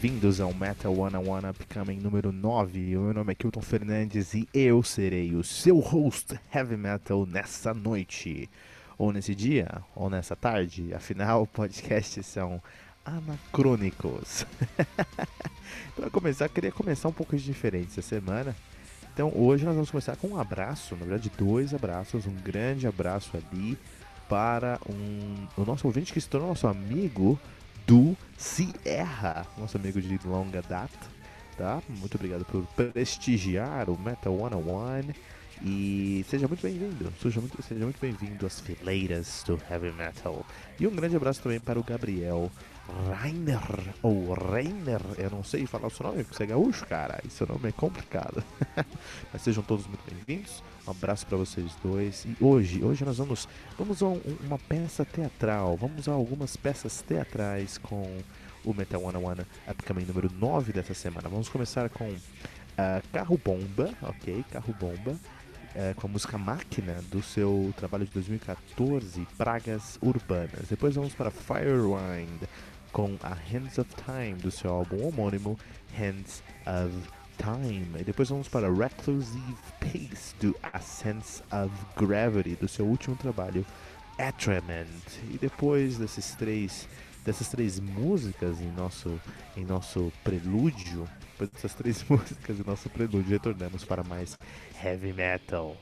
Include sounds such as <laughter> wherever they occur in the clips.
bem-vindos ao Metal Wanna Wanna Becoming número 9. O meu nome é Kilton Fernandes e eu serei o seu host heavy metal nessa noite. Ou nesse dia, ou nessa tarde, afinal, <laughs> podcasts são anacrônicos. <laughs> Para começar, queria começar um pouco diferente essa semana. Então, hoje nós vamos começar com um abraço, na verdade, dois abraços. Um grande abraço ali para um, o nosso ouvinte que se tornou nosso amigo do Sierra, nosso amigo de longa data, tá? Muito obrigado por prestigiar o Metal 101 e seja muito bem-vindo, seja muito, seja muito bem-vindo às fileiras do Heavy Metal. E um grande abraço também para o Gabriel Rainer, ou Reiner, eu não sei falar o seu nome, porque você é gaúcho, cara, e seu nome é complicado. <laughs> Mas sejam todos muito bem-vindos, um abraço para vocês dois. E hoje, hoje nós vamos, vamos a um, uma peça teatral, vamos a algumas peças teatrais com o Metal One One Upcoming número 9 dessa semana. Vamos começar com uh, Carro Bomba, ok? Carro Bomba. Uh, com a música Máquina do seu trabalho de 2014, Pragas Urbanas. Depois vamos para Firewind, com a Hands of Time do seu álbum homônimo Hands of Time. E depois vamos para Reclusive Pace do A Sense of Gravity do seu último trabalho Atrament. E depois desses três dessas três músicas em nosso em nosso prelúdio, depois dessas três <laughs> músicas em nosso prelúdio, retornamos para mais heavy metal.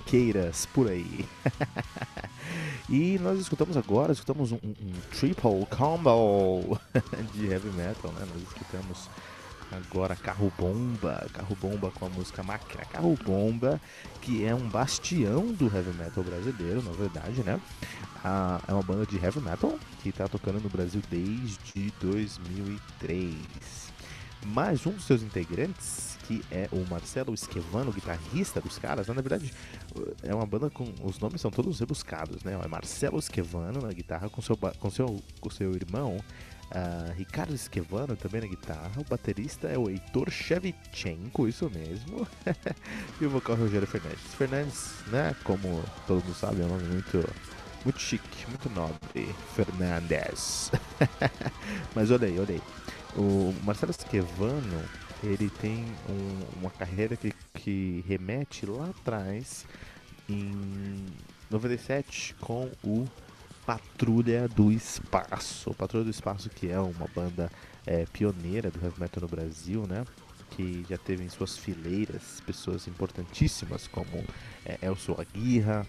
Funkeiras por aí. <laughs> e nós escutamos agora, escutamos um, um, triple combo <laughs> de heavy metal, né? Nós escutamos agora Carro Bomba, Carro Bomba com a música Máquina Carro Bomba, que é um bastião do heavy metal brasileiro, na verdade, né? Ah, é uma banda de heavy metal que está tocando no Brasil desde 2003. Mas um dos seus integrantes, que é o Marcelo Esquevano, guitarrista dos caras, né? na verdade é uma banda com. Os nomes são todos rebuscados, né? É Marcelo Esquevano na guitarra com seu, com seu, com seu irmão. Uh, Ricardo Esquevano também na guitarra, o baterista é o Heitor Shevchenko, isso mesmo, <laughs> e o vocal é Rogério Fernandes. Fernandes, né, como todo mundo sabe, é um nome muito muito chique, muito nobre. Fernandes. <laughs> Mas olha aí, olha aí. O Marcelo Schevano, ele tem um, uma carreira que, que remete lá atrás, em 97, com o Patrulha do Espaço. Patrulha do Espaço, que é uma banda é, pioneira do heavy metal no Brasil, né? Que já teve em suas fileiras pessoas importantíssimas como é, Elcio Aguirre,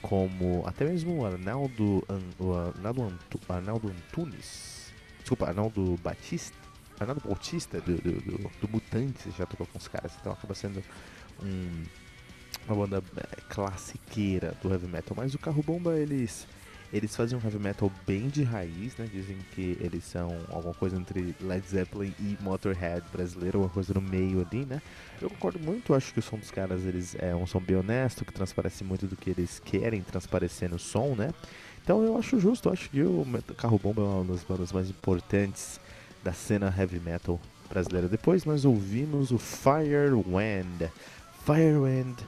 como até mesmo o Arnaldo, o Arnaldo, Antu, Arnaldo Antunes, desculpa, Arnaldo Batista, Arnaldo Bautista do, do, do, do Mutantes já tocou com os caras, então acaba sendo um, uma banda é, classiqueira do heavy metal, mas o Carro Bomba eles eles fazem um heavy metal bem de raiz, né? Dizem que eles são alguma coisa entre Led Zeppelin e Motorhead brasileiro, uma coisa no meio ali, né? Eu concordo muito, acho que o som dos caras eles é um som bem honesto, que transparece muito do que eles querem transparecer no som, né? Então eu acho justo, acho que o Carro Bomba é uma das bandas mais importantes da cena heavy metal brasileira. Depois nós ouvimos o Firewind. Firewind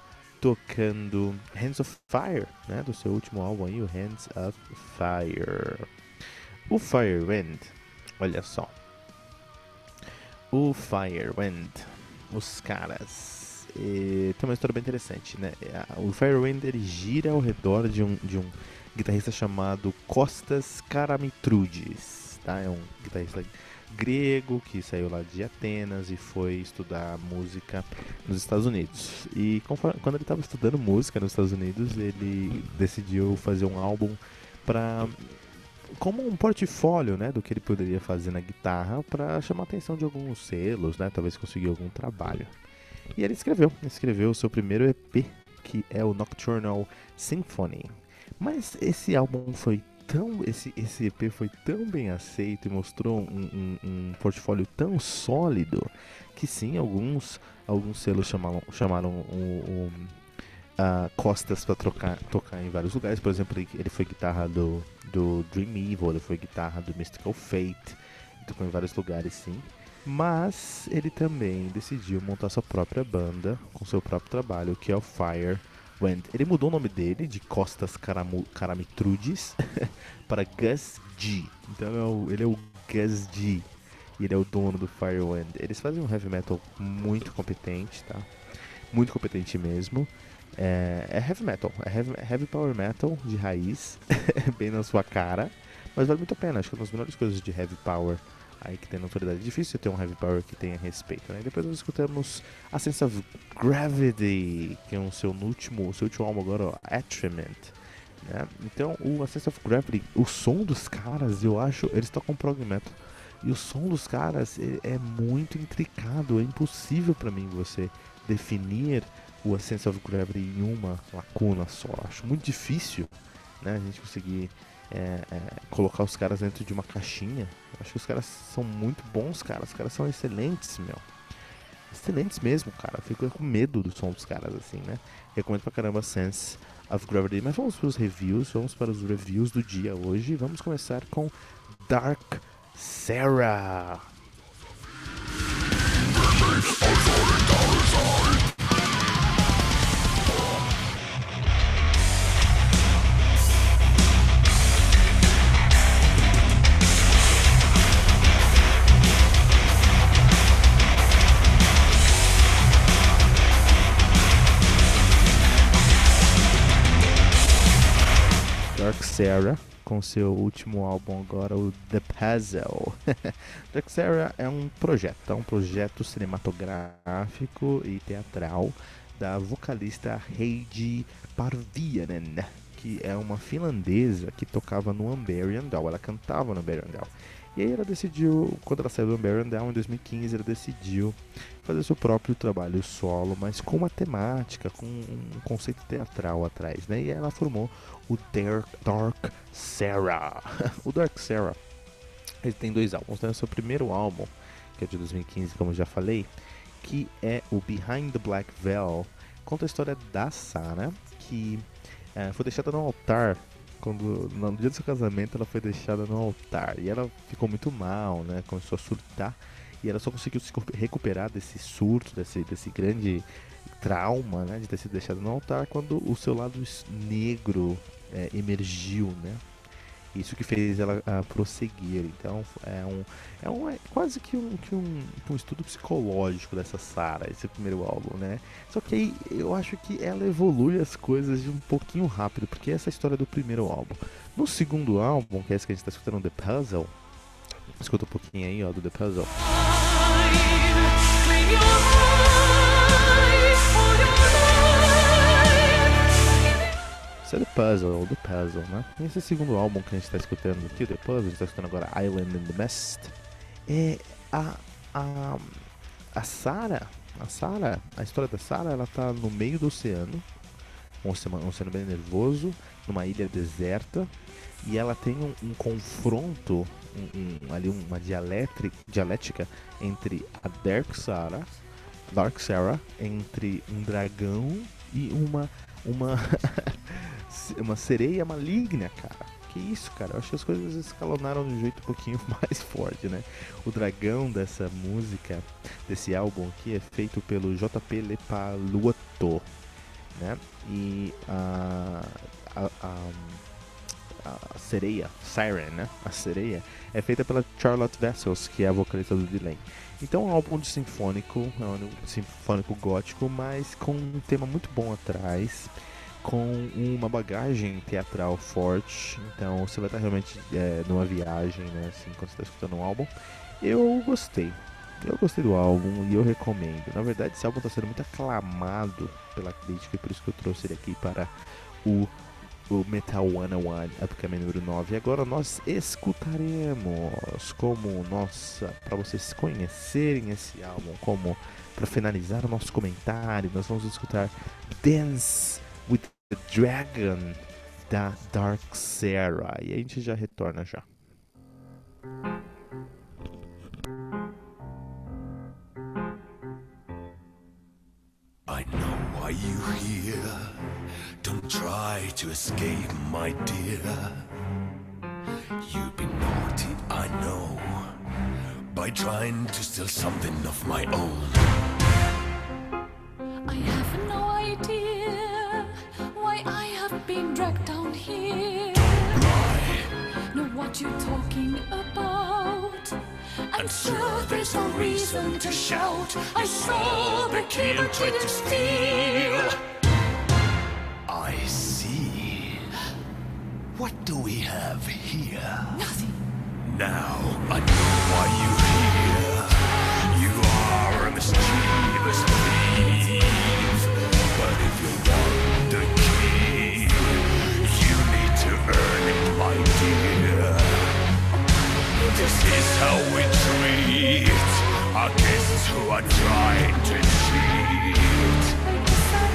tocando Hands of Fire, né, do seu último álbum aí, o Hands of Fire. O Firewind, olha só. O Firewind, os caras, e, tem uma história bem interessante, né? O Firewind ele gira ao redor de um, de um guitarrista chamado Costas Karamitrudes, tá? É um guitarrista grego que saiu lá de Atenas e foi estudar música nos Estados Unidos. E quando ele estava estudando música nos Estados Unidos, ele decidiu fazer um álbum para como um portfólio, né, do que ele poderia fazer na guitarra para chamar a atenção de alguns selos, né, talvez conseguir algum trabalho. E ele escreveu, escreveu o seu primeiro EP, que é o Nocturnal Symphony. Mas esse álbum foi tão. Esse, esse EP foi tão bem aceito e mostrou um, um, um portfólio tão sólido que sim, alguns, alguns selos chamaram, chamaram um, uh, Costas para tocar em vários lugares. Por exemplo, ele foi guitarra do, do Dream Evil, ele foi guitarra do Mystical Fate, tocou em vários lugares sim. Mas ele também decidiu montar sua própria banda com seu próprio trabalho, que é o Fire Ele mudou o nome dele de Costas Caramu, Caramitrudes <laughs> para Gus G. Então é o, ele é o Gus G. E ele é o dono do Firewind. Eles fazem um heavy metal muito competente, tá? Muito competente mesmo. É, é heavy metal, é heavy, heavy power metal de raiz, <laughs> bem na sua cara, mas vale muito a pena. Acho que é uma das melhores coisas de heavy power aí que tem notoriedade. É difícil ter um heavy power que tenha respeito, né? Depois nós escutamos a Sense of Gravity, que é o seu último, seu último álbum agora, ó, Attriment. Né? Então, o A Sense of Gravity, o som dos caras, eu acho, eles tocam prog metal. E o som dos caras é muito intricado, é impossível para mim você definir o A Sense of Gravity em uma lacuna só. Acho muito difícil né, a gente conseguir é, é, colocar os caras dentro de uma caixinha. acho que os caras são muito bons, cara. Os caras são excelentes, meu. Excelentes mesmo, cara. Eu fico com medo do som dos caras, assim, né? Recomendo pra caramba Sense of Gravity. Mas vamos para os reviews, vamos para os reviews do dia hoje. Vamos começar com Dark Sarah. Sarah com seu último álbum agora, o The Puzzle. <laughs> Dark Sarah é um projeto, é um projeto cinematográfico e teatral da vocalista Heidi Parvianen, que é uma finlandesa que tocava no Amberian Doll, ela cantava no Amberian Doll. E aí ela decidiu, quando ela saiu do Amberian Down em 2015, ela decidiu fazer seu próprio trabalho solo, mas com uma temática, com um conceito teatral atrás, né? E ela formou o Dark, Dark Sarah. <laughs> o Dark Sarah, ele tem dois álbuns, tem o seu primeiro álbum, que é de 2015, como eu já falei, que é o Behind the Black Veil, conta a história da Sarah, que é, foi deixada no altar quando no dia do seu casamento ela foi deixada no altar e ela ficou muito mal, né? Começou a surtar e ela só conseguiu se recuperar desse surto, desse, desse grande trauma, né? De ter sido deixada no altar quando o seu lado negro é, emergiu, né? Isso que fez ela a prosseguir. Então é um, é um é quase que um, que um, um estudo psicológico dessa Sarah, esse primeiro álbum, né? Só que aí eu acho que ela evolui as coisas um pouquinho rápido, porque essa é a história do primeiro álbum. No segundo álbum, que é esse que a gente está escutando, The Puzzle, escuta um pouquinho aí, ó, do The Puzzle. Isso é The Puzzle, The Puzzle, né? E esse segundo álbum que a gente está escutando aqui, The Puzzle, a gente está escutando agora Island in the Mist, é a, a, a Sarah, a Sarah, a história da Sarah, ela tá no meio do oceano, um oceano, um oceano bem nervoso, numa ilha deserta, e ela tem um, um confronto, um, ali uma dialética entre a Dark Sarah, Dark Sarah, entre um dragão e uma uma <laughs> uma sereia maligna, cara. Que isso, cara? Eu acho que as coisas escalonaram de um jeito um pouquinho <laughs> mais forte, né? O dragão dessa música, desse álbum aqui, é feito pelo JP Lepaluoto, né? E a, a, a, a, sereia, Siren, né? A sereia, é feita pela Charlotte Vessels, que é a vocalista do Delay. Então é um álbum de sinfônico, é um sinfônico gótico, mas com um tema muito bom atrás com uma bagagem teatral forte. Então você vai estar realmente é, numa viagem, né? Assim, quando você está escutando um álbum. Eu gostei. Eu gostei do álbum e eu recomendo. Na verdade, esse álbum está sendo muito aclamado pela crítica e por isso que eu trouxe ele aqui para o, o Metal 101, Upcoming número 9. E agora nós escutaremos como nossa, para vocês conhecerem esse álbum, como para finalizar o nosso comentário, nós vamos escutar Dance with the Dragon da Dark Sarah. E a gente já retorna já. I know why you here. Don't try to escape, my dear. You've been naughty, I know, by trying to steal something of my own. I have no idea why I have been dragged down here. Know what you're talking about. I'm sure there's no reason to shout. I saw the try to steal. What do we have here? Nothing. Now I know why you're here. You are a mischievous thief. But if you want the key, you need to earn it, my dear. This is how we treat our guests who are trying to cheat.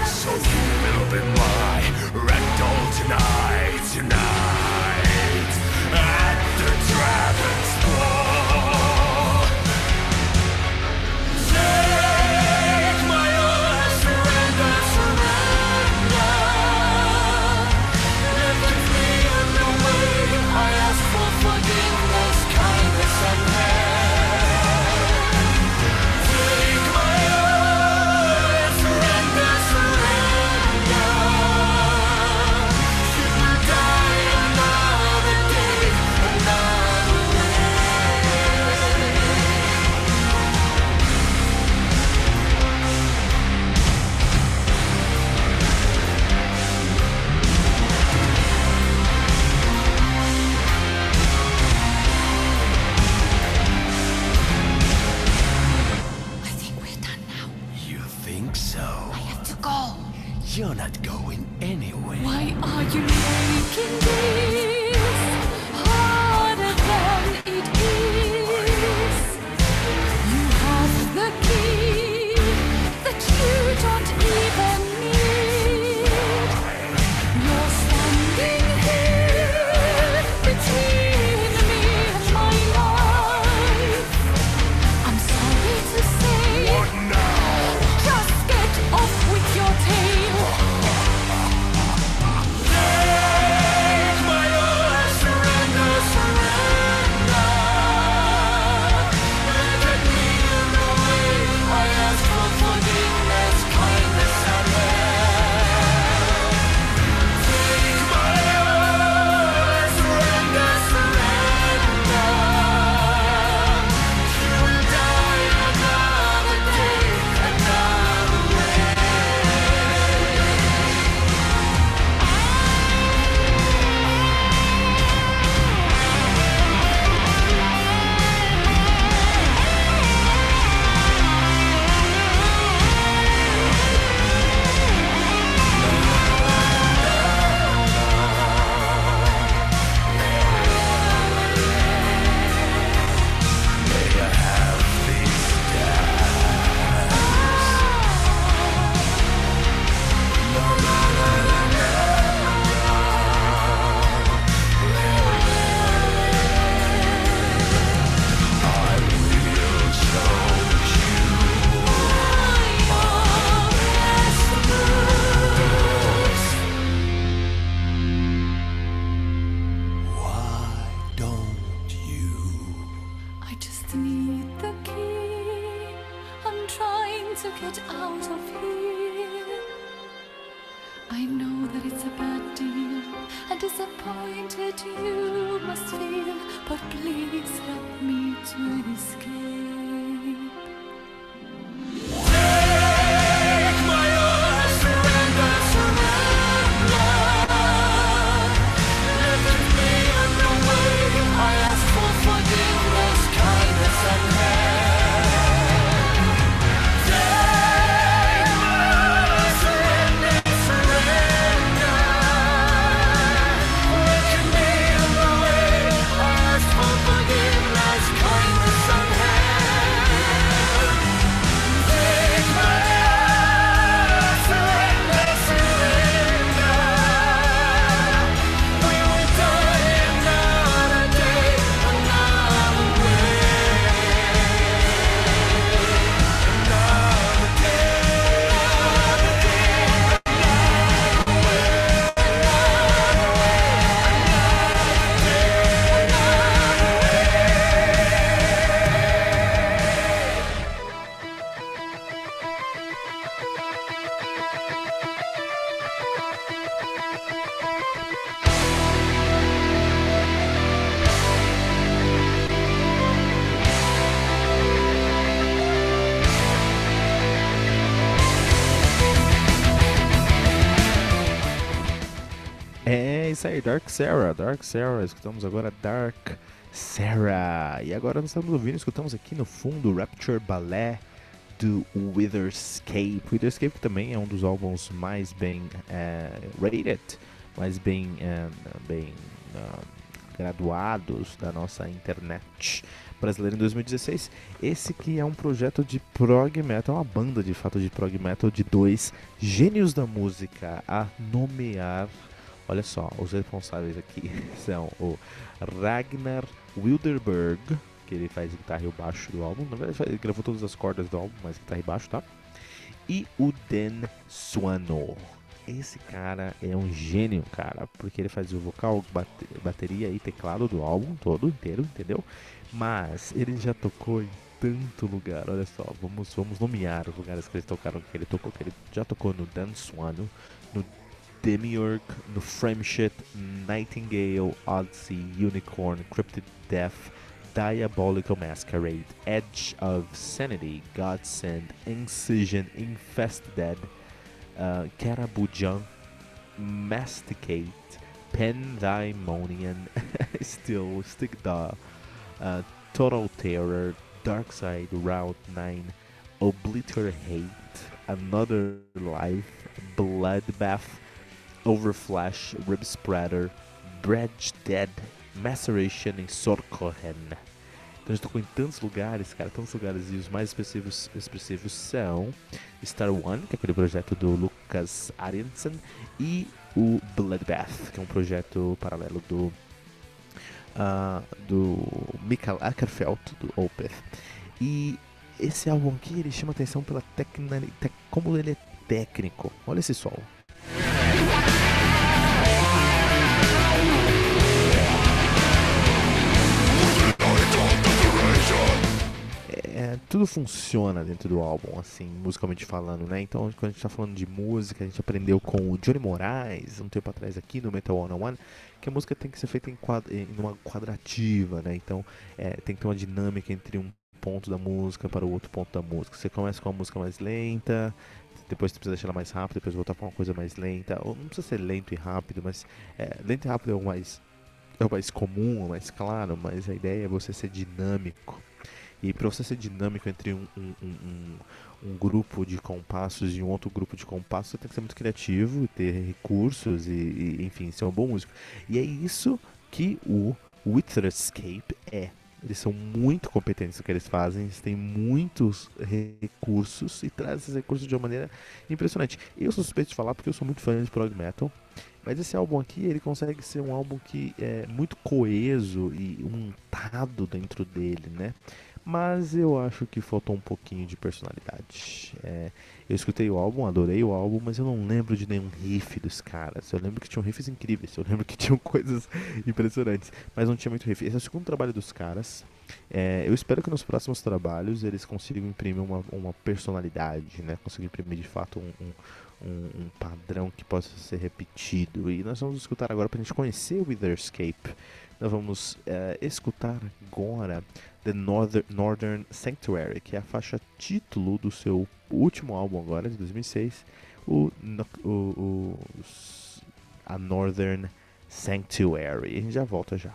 So you will be my ragdoll tonight. É aí, Dark Sarah, Dark Sarah, escutamos agora Dark Sarah. E agora nós estamos ouvindo, escutamos aqui no fundo Rapture Ballet do Witherscape. Witherscape também é um dos álbuns mais bem é, rated, mais bem, é, bem ah, graduados da nossa internet brasileira em 2016. Esse que é um projeto de prog metal, uma banda de fato de prog metal de dois gênios da música a nomear Olha só, os responsáveis aqui <laughs> são o Ragnar Wilderberg, que ele faz guitarra e o baixo do álbum. Na verdade, ele gravou todas as cordas do álbum, mas guitarra e baixo, tá? E o Dan Swano. Esse cara é um gênio, cara, porque ele faz o vocal, bate- bateria e teclado do álbum todo inteiro, entendeu? Mas ele já tocou em tanto lugar, olha só, vamos, vamos nomear os lugares que eles tocaram, que ele tocou, que ele já tocou no Dan Swano, no Demiurge, no Nightingale, Odyssey, Unicorn, Cryptid Death, Diabolical Masquerade, Edge of Sanity, Godsend, Incision, Infest Dead, uh, Karabujan, Masticate, Pandemonium, <laughs> Still, Stigda, uh, Total Terror, Darkside, Route 9, Obliterate, Hate Another Life, Bloodbath, Overflash, Rib Spreader, Bridge Dead, Maceration e Sorkoren. Então a gente tocou em tantos lugares, cara, tantos lugares, e os mais expressivos, expressivos são Star One, que é aquele projeto do Lucas Aronson, e o Bloodbath, que é um projeto paralelo do ah, do Michael Ackerfeld, do Opeth. E esse álbum aqui, ele chama atenção pela tec, como ele é técnico. Olha esse solo. É, tudo funciona dentro do álbum, assim, musicalmente falando, né? Então, quando a gente tá falando de música, a gente aprendeu com o Johnny Moraes, um tempo atrás aqui no Metal One One, que a música tem que ser feita em, quadra, em uma quadrativa, né? Então, é, tem que ter uma dinâmica entre um ponto da música para o outro ponto da música. Você começa com uma música mais lenta, depois você precisa deixar ela mais rápida, depois voltar para uma coisa mais lenta. Ou não precisa ser lento e rápido, mas é, lento e rápido é o mais é o mais comum, o mais claro, mas a ideia é você ser dinâmico. E para você ser dinâmico entre um, um, um, um, um grupo de compassos e um outro grupo de compassos, você tem que ser muito criativo, ter recursos e, e, enfim, ser um bom músico. E é isso que o Witherscape é. Eles são muito competentes no que eles fazem, eles têm muitos recursos e trazem esses recursos de uma maneira impressionante. Eu sou suspeito de falar porque eu sou muito fã de prog metal, mas esse álbum aqui ele consegue ser um álbum que é muito coeso e untado dentro dele, né? Mas eu acho que faltou um pouquinho de personalidade. É, eu escutei o álbum, adorei o álbum, mas eu não lembro de nenhum riff dos caras. Eu lembro que tinham riffs incríveis, eu lembro que <laughs> tinham coisas impressionantes, mas não tinha muito riff. Esse é o segundo trabalho dos caras. É, eu espero que nos próximos trabalhos eles consigam imprimir uma, uma personalidade, né? Consigam imprimir de fato um, um, um, um padrão que possa ser repetido. E nós vamos escutar agora para a gente conhecer o Witherscape. Nós vamos é, escutar agora The Northern, Northern Sanctuary, que é a faixa título do seu último álbum agora, de 2006, o, o, o a Northern Sanctuary. A gente já volta já.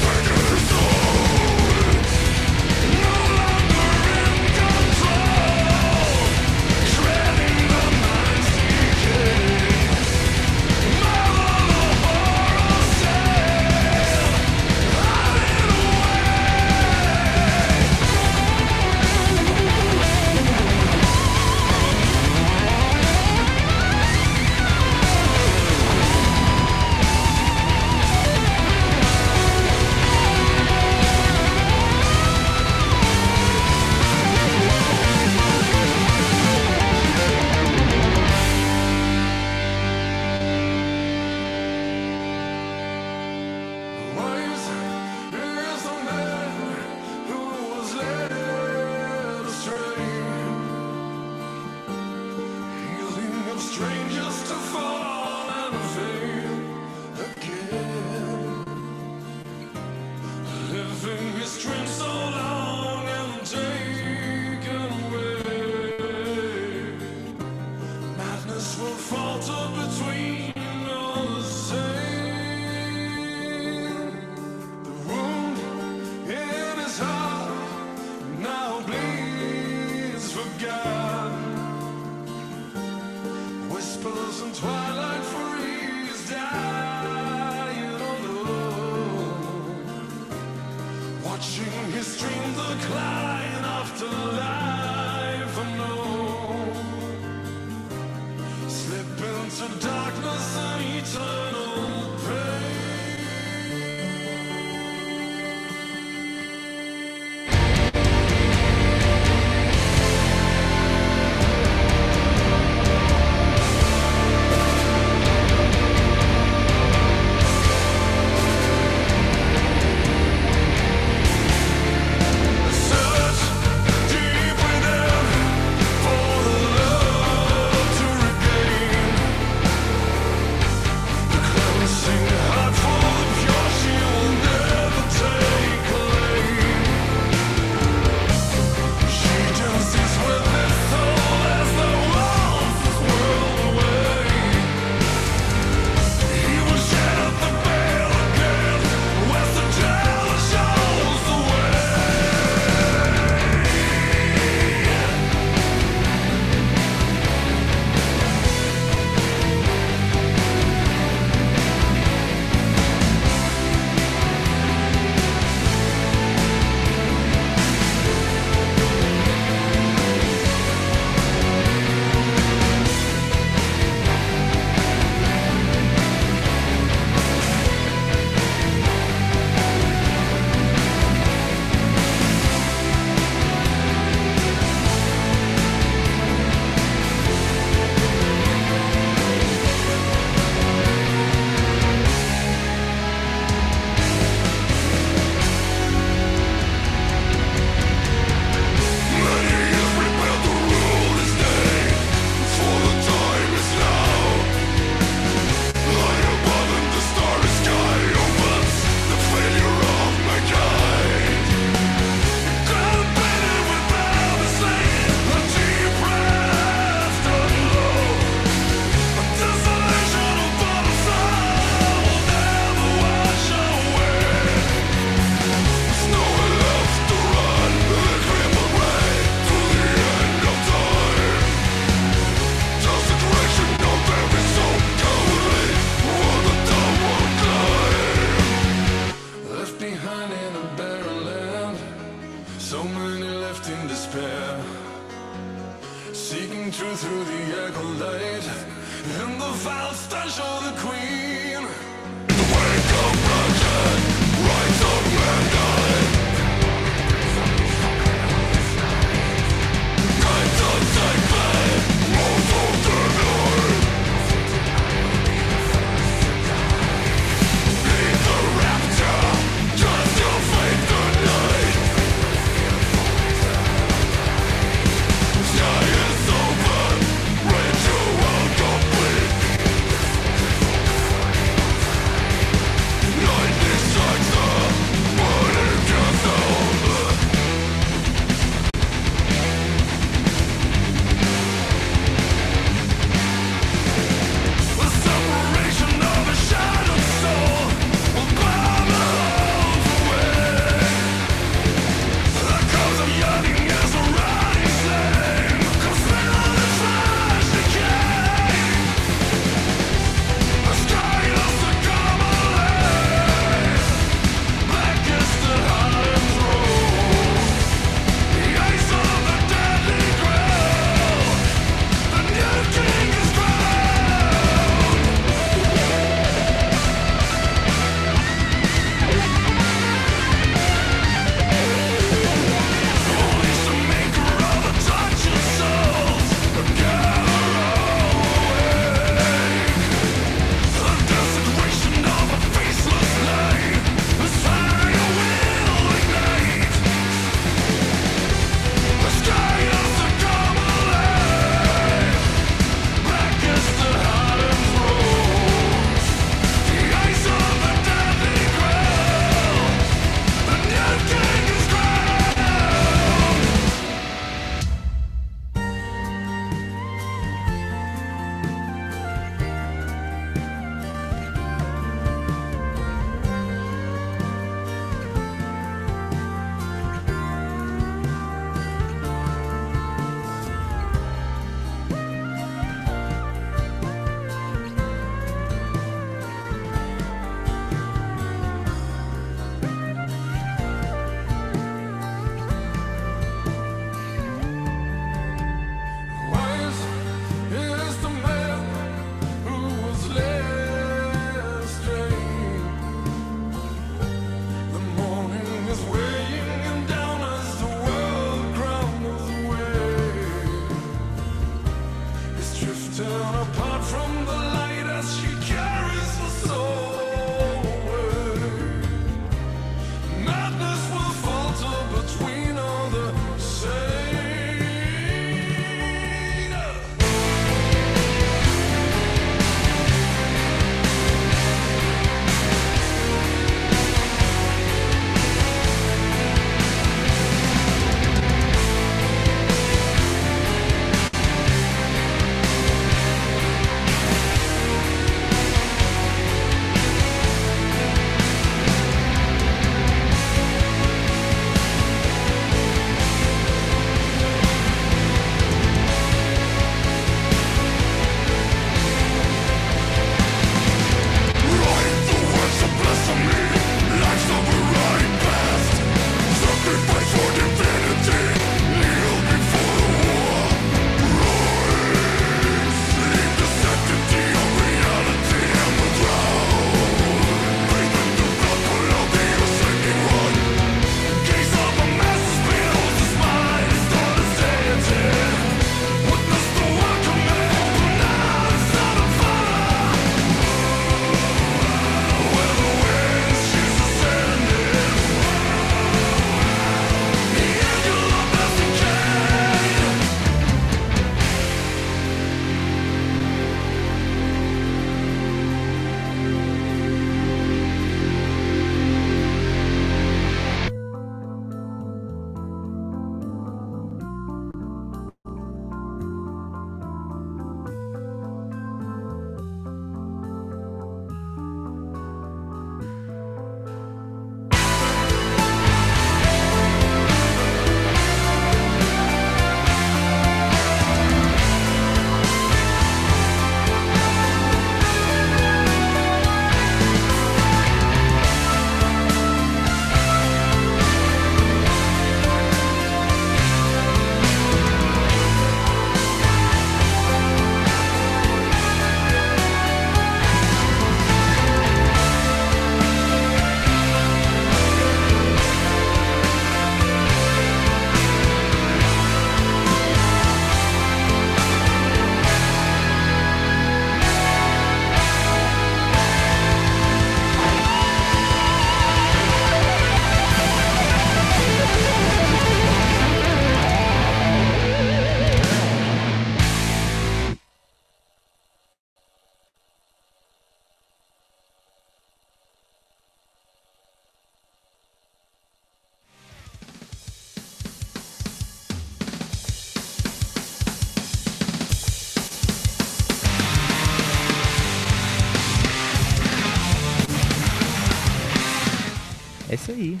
Aí.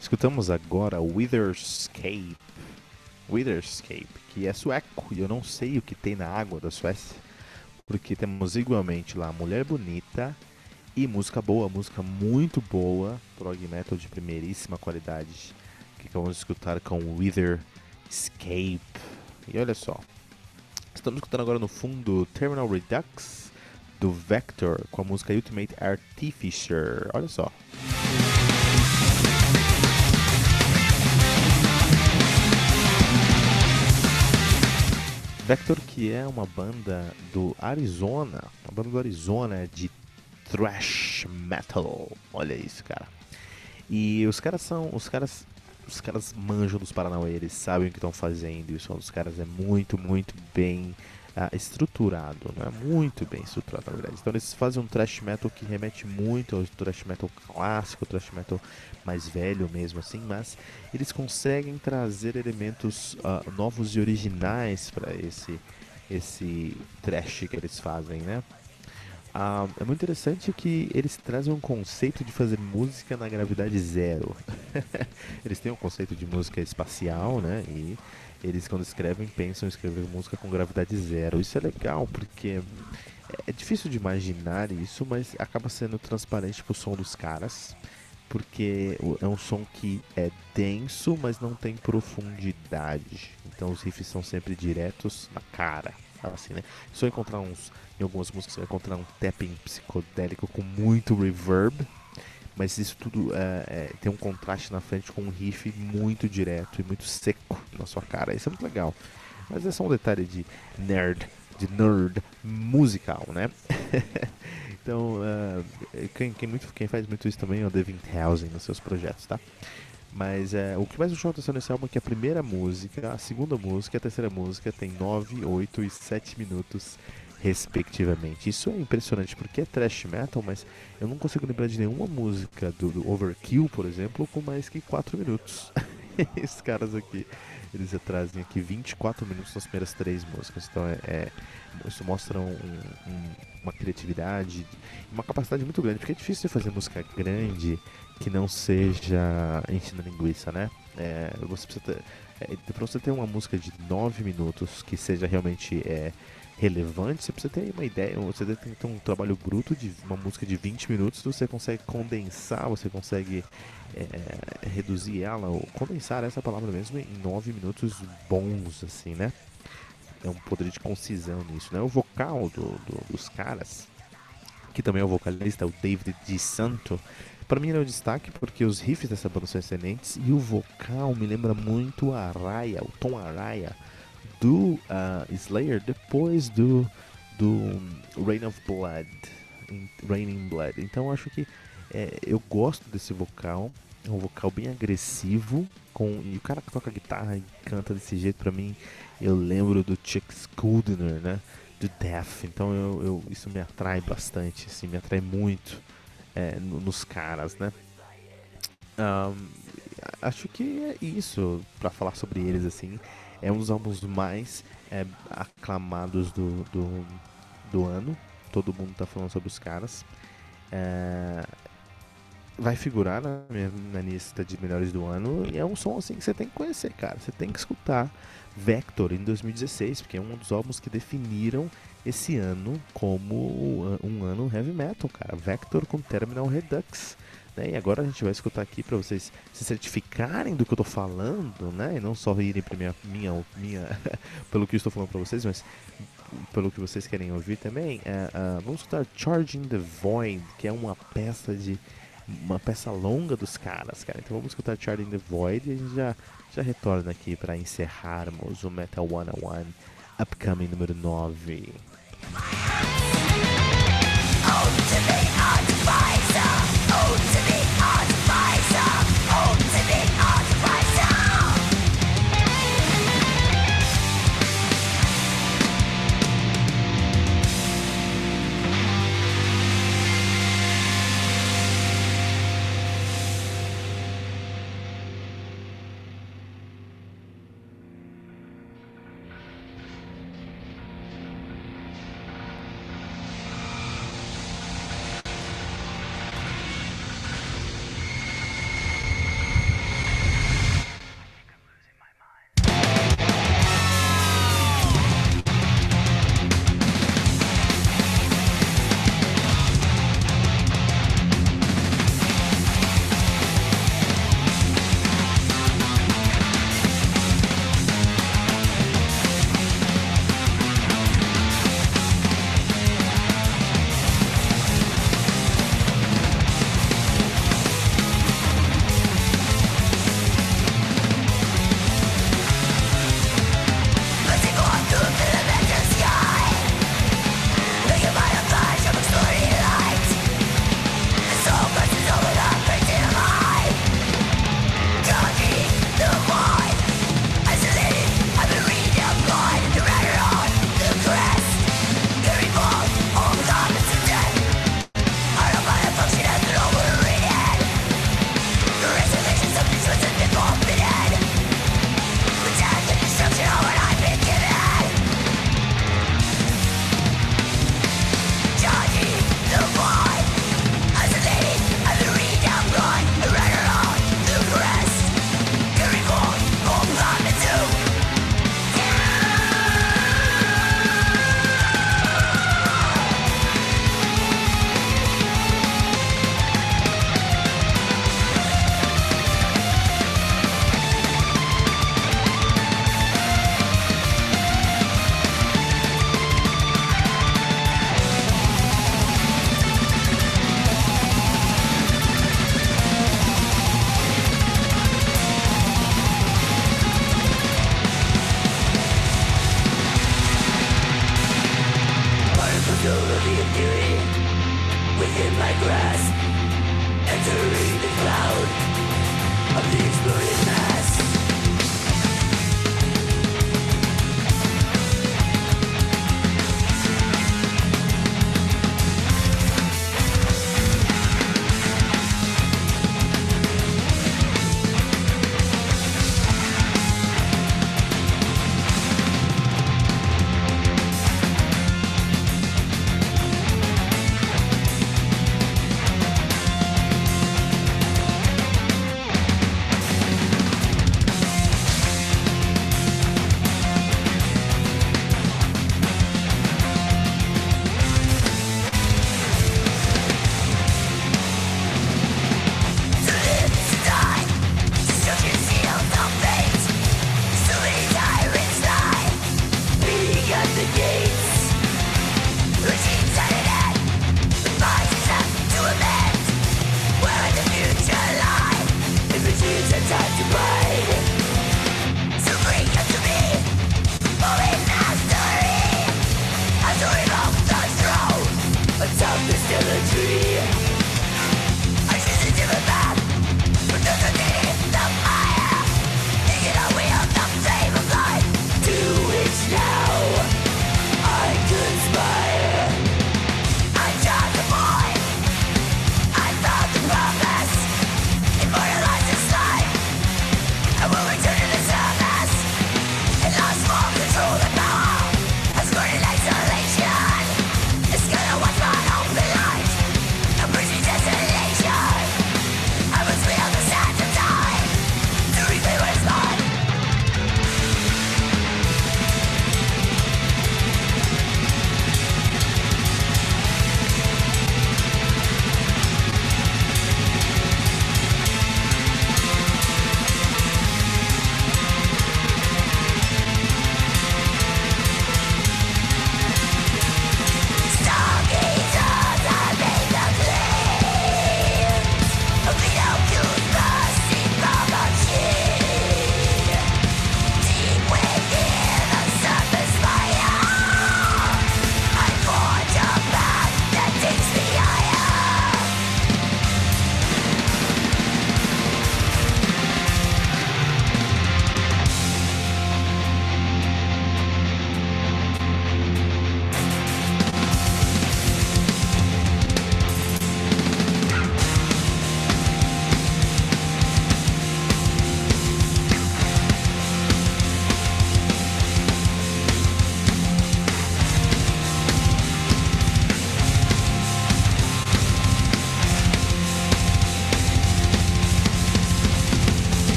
Escutamos agora Witherscape. Witherscape, que é sueco, e eu não sei o que tem na água da Suécia, porque temos igualmente lá Mulher Bonita e música boa, música muito boa, prog metal de primeiríssima qualidade, que de escutar com Witherscape. E olha só, estamos escutando agora no fundo Terminal Redux do Vector com a música Ultimate Artificer. Olha só. Vector, que é uma banda do Arizona, uma banda do Arizona de thrash metal. Olha isso, cara. E os caras são, os caras, os caras manjam dos Paranauê, eles sabem o que estão fazendo. E o som dos caras é muito, muito bem ah, estruturado, né? Muito bem estruturado, na verdade. Então eles fazem um thrash metal que remete muito ao thrash metal clássico, thrash metal mais velho mesmo, assim, mas eles conseguem trazer elementos ah, novos e originais para esse esse trash que eles fazem, né? Ah, é muito interessante que eles trazem um conceito de fazer música na gravidade zero. <laughs> eles têm um conceito de música espacial, né? E eles quando escrevem pensam em escrever música com gravidade zero. Isso é legal porque é difícil de imaginar isso, mas acaba sendo transparente pro som dos caras. Porque é um som que é denso, mas não tem profundidade. Então os riffs são sempre diretos na cara. Assim, né? Se eu encontrar uns. Em algumas músicas vai encontrar um tapping psicodélico com muito reverb. Mas isso tudo é, é, tem um contraste na frente com um riff muito direto e muito seco na sua cara. Isso é muito legal. Mas é só um detalhe de nerd, de nerd musical, né? <laughs> então, ah, quem, quem, muito, quem faz muito isso também é o Devin Townsend nos seus projetos, tá? Mas é, o que mais me chamou atenção nesse álbum é que a primeira música, a segunda música e a terceira música tem 9, 8 e 7 minutos respectivamente. Isso é impressionante porque é thrash metal, mas eu não consigo lembrar de nenhuma música do, do Overkill, por exemplo, com mais que 4 minutos. <laughs> Esses caras aqui, eles trazem aqui 24 minutos nas primeiras três músicas. Então é, é- isso mostra um- um- uma criatividade, uma capacidade muito grande, porque é difícil fazer música grande que não seja enchendo linguiça, né? É, você precisa ter, é, pra você ter uma música de 9 minutos que seja realmente é, relevante, você precisa ter uma ideia, você tem que ter um trabalho bruto de uma música de 20 minutos, você consegue condensar, você consegue é, reduzir ela, ou condensar essa palavra mesmo em 9 minutos bons, assim, né? É um poder de concisão nisso, né? O vocal do, do- dos caras, que também é o vocalista, o David Di Santo, Pra mim ele é um destaque porque os riffs dessa banda são excelentes e o vocal me lembra muito a Araya, o Tom Araya do ah, Slayer depois do, do Rain of Blood, em- Rain in Blood. Então acho que é, eu gosto desse vocal, é um vocal bem agressivo com e o cara que toca guitarra e canta desse jeito pra mim, eu lembro do Chuck Schuldiner, né? Do Death. Então eu, eu- isso me atrai bastante, assim, me atrai muito é, no- nos caras, né? Ahn, acho que é isso pra falar sobre eles, assim. É um dos álbuns mais é, aclamados do, do, do ano. Todo mundo tá falando sobre os caras. É, vai figurar na minha na lista de melhores do ano. E é um som assim que você tem que conhecer, cara. Você tem que escutar Vector em 2016, porque é um dos álbuns que definiram esse ano como um ano heavy metal, cara. Vector com Terminal Redux. Né? E agora a gente vai escutar aqui para vocês se certificarem do que eu tô falando, né? E não só irem pra minha, minha, minha <laughs> pelo que eu estou falando para vocês, mas pelo que vocês querem ouvir também. Ah, vamos escutar Charging the Void, que é uma peça de uma peça longa dos caras, cara. Então vamos escutar Charging the Void e a gente já, já retorna aqui para encerrarmos o Metal 101 Upcoming número 9.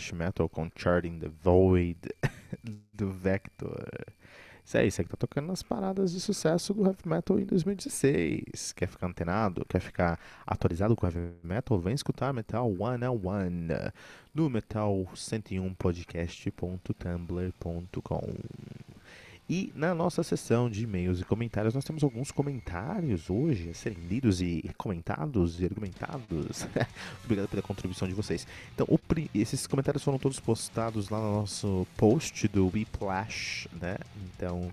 Thrash metal com Charting the Void <laughs> do Vector. Isso aí, você que tá tocando nas paradas de sucesso do heavy metal em 2016. Quer ficar antenado? Quer ficar atualizado com heavy metal? Vem escutar Metal 101 no metal101podcast.tumblr.com. E na nossa sessão de e-mails e comentários, nós temos alguns comentários hoje a serem lidos e comentados e argumentados. <laughs> Obrigado pela contribuição de vocês. Então, esses comentários foram todos postados lá no nosso post do Weplash, né? Então,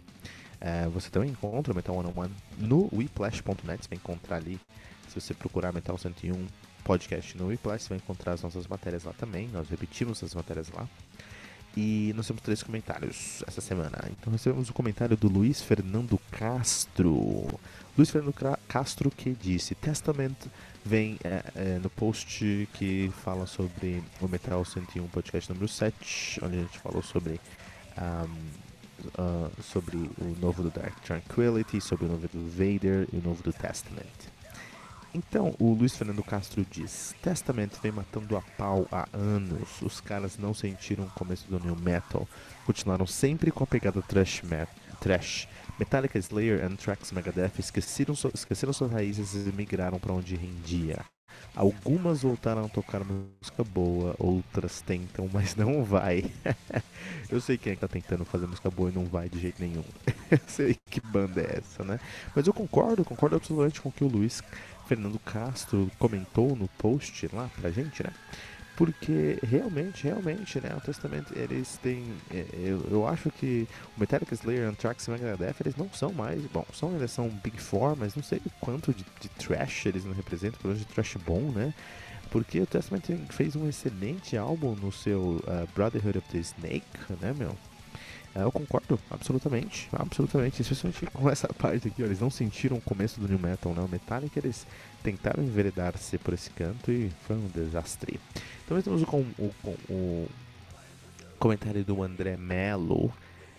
é, você também encontra o Metal 101 no weplash.net, você vai encontrar ali, se você procurar Metal 101 podcast no Weplash, você vai encontrar as nossas matérias lá também, nós repetimos as matérias lá. E nós temos três comentários essa semana. Então recebemos o comentário do Luiz Fernando Castro. Luiz Fernando Castro que disse: Testament vem é, é, no post que fala sobre o Metal 101 podcast número 7, onde a gente falou sobre. ahm, ah, sobre o novo do Dark Tranquility, sobre o novo do Vader e o novo do Testament. Então, o Luiz Fernando Castro diz: Testament vem matando a pau há anos. Os caras não sentiram o começo do new metal. Continuaram sempre com a pegada thrash. Met trash. Metallica, Slayer, Anthrax, Megadeth esqueceram, esqueceram suas raízes e migraram para onde rendia. Algumas voltaram a tocar música boa, outras tentam, mas não vai. <laughs> Eu sei quem é que tá tentando fazer música boa e não vai de jeito nenhum. <laughs> Eu sei que banda é essa, né? Mas eu concordo, concordo absolutamente com o que o Luiz Fernando Castro comentou no post lá pra gente, né? Porque realmente, realmente, né? O Testamento, eles têm. é, Eu, eu acho que o Metallica, Slayer, Anthrax e Megadeth, eles não são mais. Bom, são, eles são Big Four, mas não sei o quanto de, de trash eles não representam, pelo menos de trash bom, né? Porque o Testament fez um excelente álbum no seu uh, Brotherhood of the Snake, né, meu? É, eu concordo, absolutamente, absolutamente, especialmente com <laughs> essa parte aqui, ó, eles não sentiram o começo do New Metal, né? O Metallica, eles tentaram enveredar-se por esse canto e foi um desastre. Então nós temos o, o, o comentário do André Mello,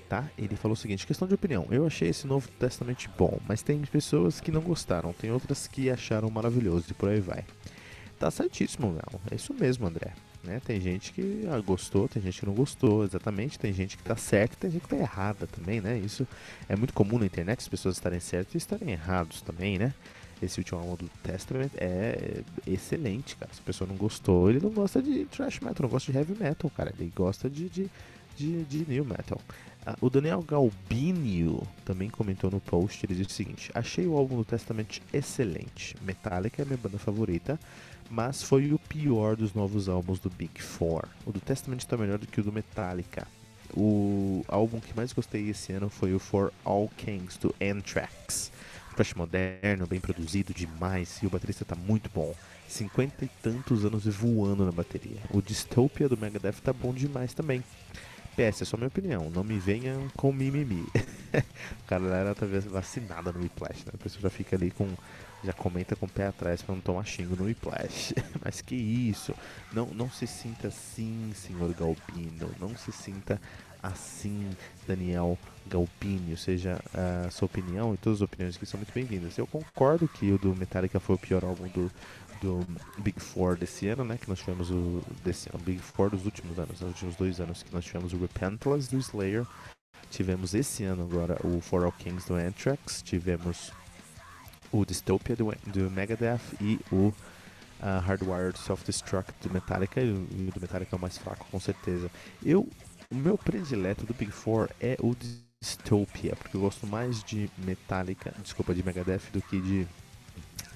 tá? Ele falou o seguinte, questão de opinião, eu achei esse Novo Testamento bom, mas tem pessoas que não gostaram, tem outras que acharam maravilhoso e por aí vai. Tá certíssimo, Mel, é isso mesmo, André. Né? Tem gente que ah, gostou, tem gente que não gostou, exatamente. Tem gente que tá certa tem gente que tá errada também, né? Isso é muito comum na internet, as pessoas estarem certas e estarem errados também, né? Esse último álbum do Testament é excelente, cara. Se a pessoa não gostou, ele não gosta de thrash metal, não gosta de heavy metal, cara. Ele gosta de, de, de, de new metal. Ah, o Daniel Galbinio também comentou no post, ele disse o seguinte: Achei o álbum do Testament excelente. Metallica é minha banda favorita, mas foi o pior dos novos álbuns do Big Four. O do Testament está melhor do que o do Metallica. O álbum que mais gostei esse ano foi o For All Kings do Anthrax. Thrash moderno, bem produzido demais e o baterista tá muito bom. Cinquenta e tantos anos voando na bateria. O Dystopia do Megadeth tá bom demais também. PS, é só minha opinião, não me venham com mimimi. <laughs> a galera tá vacinada no Whiplash, né? A pessoa já fica ali com. Já comenta com o pé atrás pra não tomar xingo no Whiplash. <laughs> Mas que isso? Não, não se sinta assim, senhor Galpino. Não se sinta assim, Daniel Galpini. Ou seja, a sua opinião e todas as opiniões aqui são muito bem-vindas. Eu concordo que o do Metallica foi o pior álbum do, do Big Four desse ano, né? Que nós tivemos o desse ano, Big Four dos últimos anos, nos últimos dois anos que nós tivemos o Repentless do Slayer, tivemos esse ano agora o For All Kings do Anthrax, tivemos o Dystopia do, do Megadeth e o uh, Hardwired Self-Destruct do Metallica, e o, do Metallica é o mais fraco com certeza. Eu, o meu predileto do Big Four é o Dystopia, porque eu gosto mais de Metallica, desculpa, de Megadeth do que de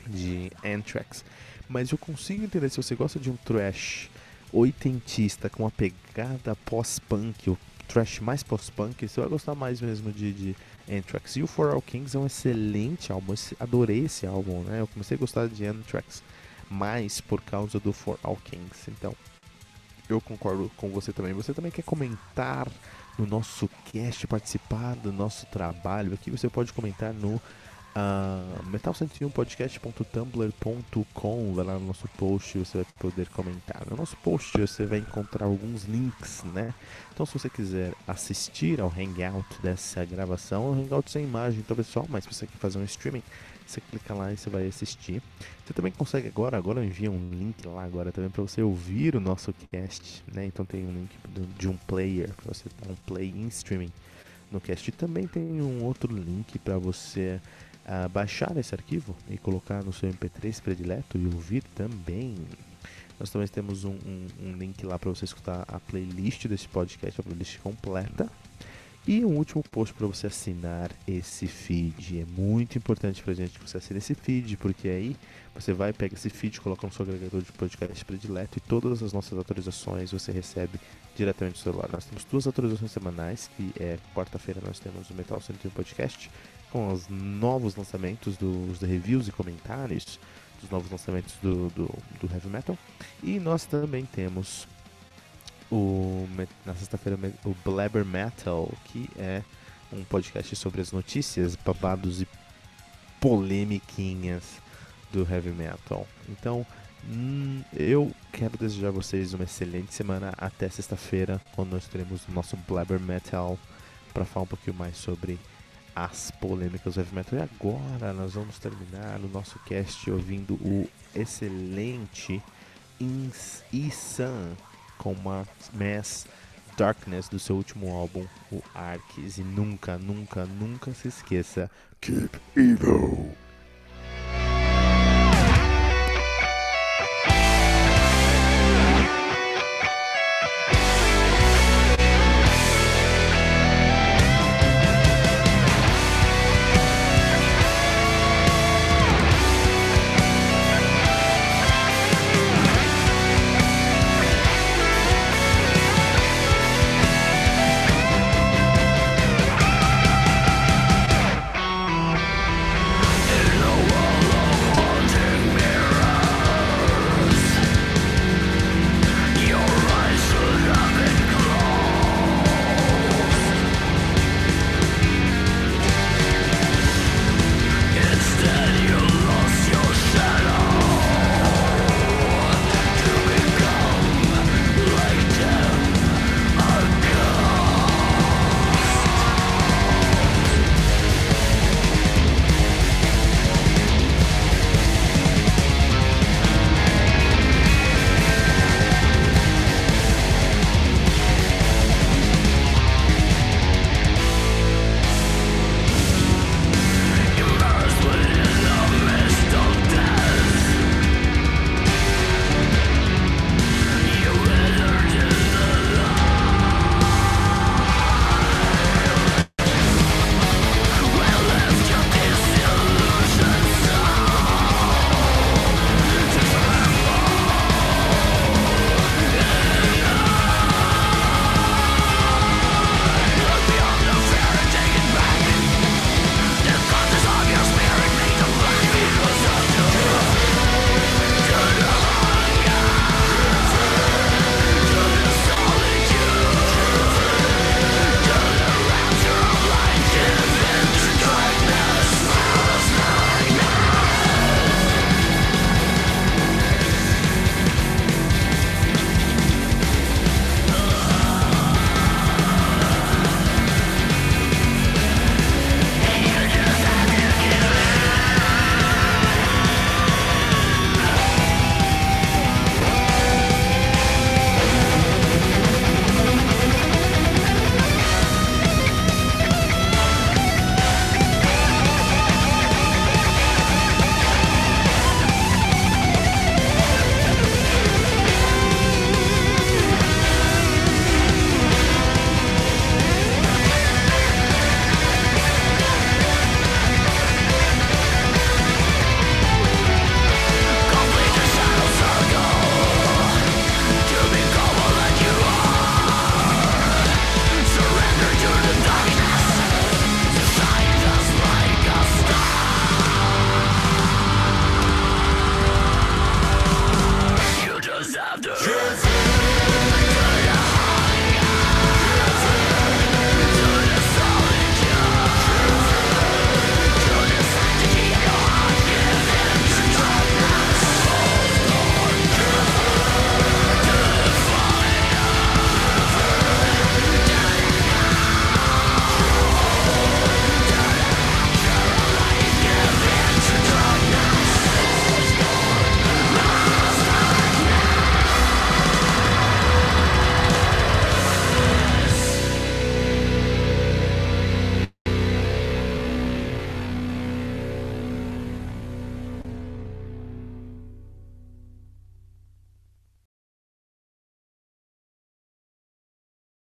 de Anthrax. Mas eu consigo entender se você gosta de um trash oitentista com uma pegada pós-punk, o trash mais pós-punk, você vai gostar mais mesmo de, de Anthrax. E o For All Kings é um excelente álbum, adorei esse álbum, né? Eu comecei a gostar de Anthrax mais por causa do For All Kings. Então, eu concordo com você também. Você também quer comentar no nosso cast, participar do nosso trabalho aqui? Você pode comentar no Uh, metal101podcast.tumblr.com vai lá no nosso post você vai poder comentar. No nosso post você vai encontrar alguns links, né? Então se você quiser assistir ao hangout dessa gravação, o hangout sem imagem, então pessoal, mas se você quer fazer um streaming, você clica lá e você vai assistir. Você também consegue agora, agora eu envio um link lá agora também para você ouvir o nosso cast, né? Então tem um link de um player para você dar um play em streaming no cast. Também tem um outro link para você ah, baixar esse arquivo e colocar no seu MP3 predileto e ouvir também. Nós também temos um, um- um link lá para você escutar a playlist desse podcast, a playlist completa. E um último post para você assinar esse feed. É muito importante pra gente que você assine esse feed, porque aí você vai, pega esse feed, coloca no seu agregador de podcast predileto e todas as nossas atualizações você recebe diretamente no celular. Nós temos duas atualizações semanais, que é quarta-feira nós temos o Metal 101 Podcast com os novos lançamentos dos reviews e comentários dos novos lançamentos do, do, do Heavy Metal. E nós também temos o, na sexta-feira o Blabber Metal, que é um podcast sobre as notícias, babados e polemiquinhas do Heavy Metal. Então, hum, eu quero desejar a vocês uma excelente semana até sexta-feira, quando nós teremos o nosso Blabber Metal para falar um pouquinho mais sobre as polêmicas do Heavy Metal. E agora nós vamos terminar o nosso cast ouvindo o excelente Isan com uma Mass Darkness do seu último álbum, o Arcs. E nunca, nunca, nunca se esqueça: Keep Evil!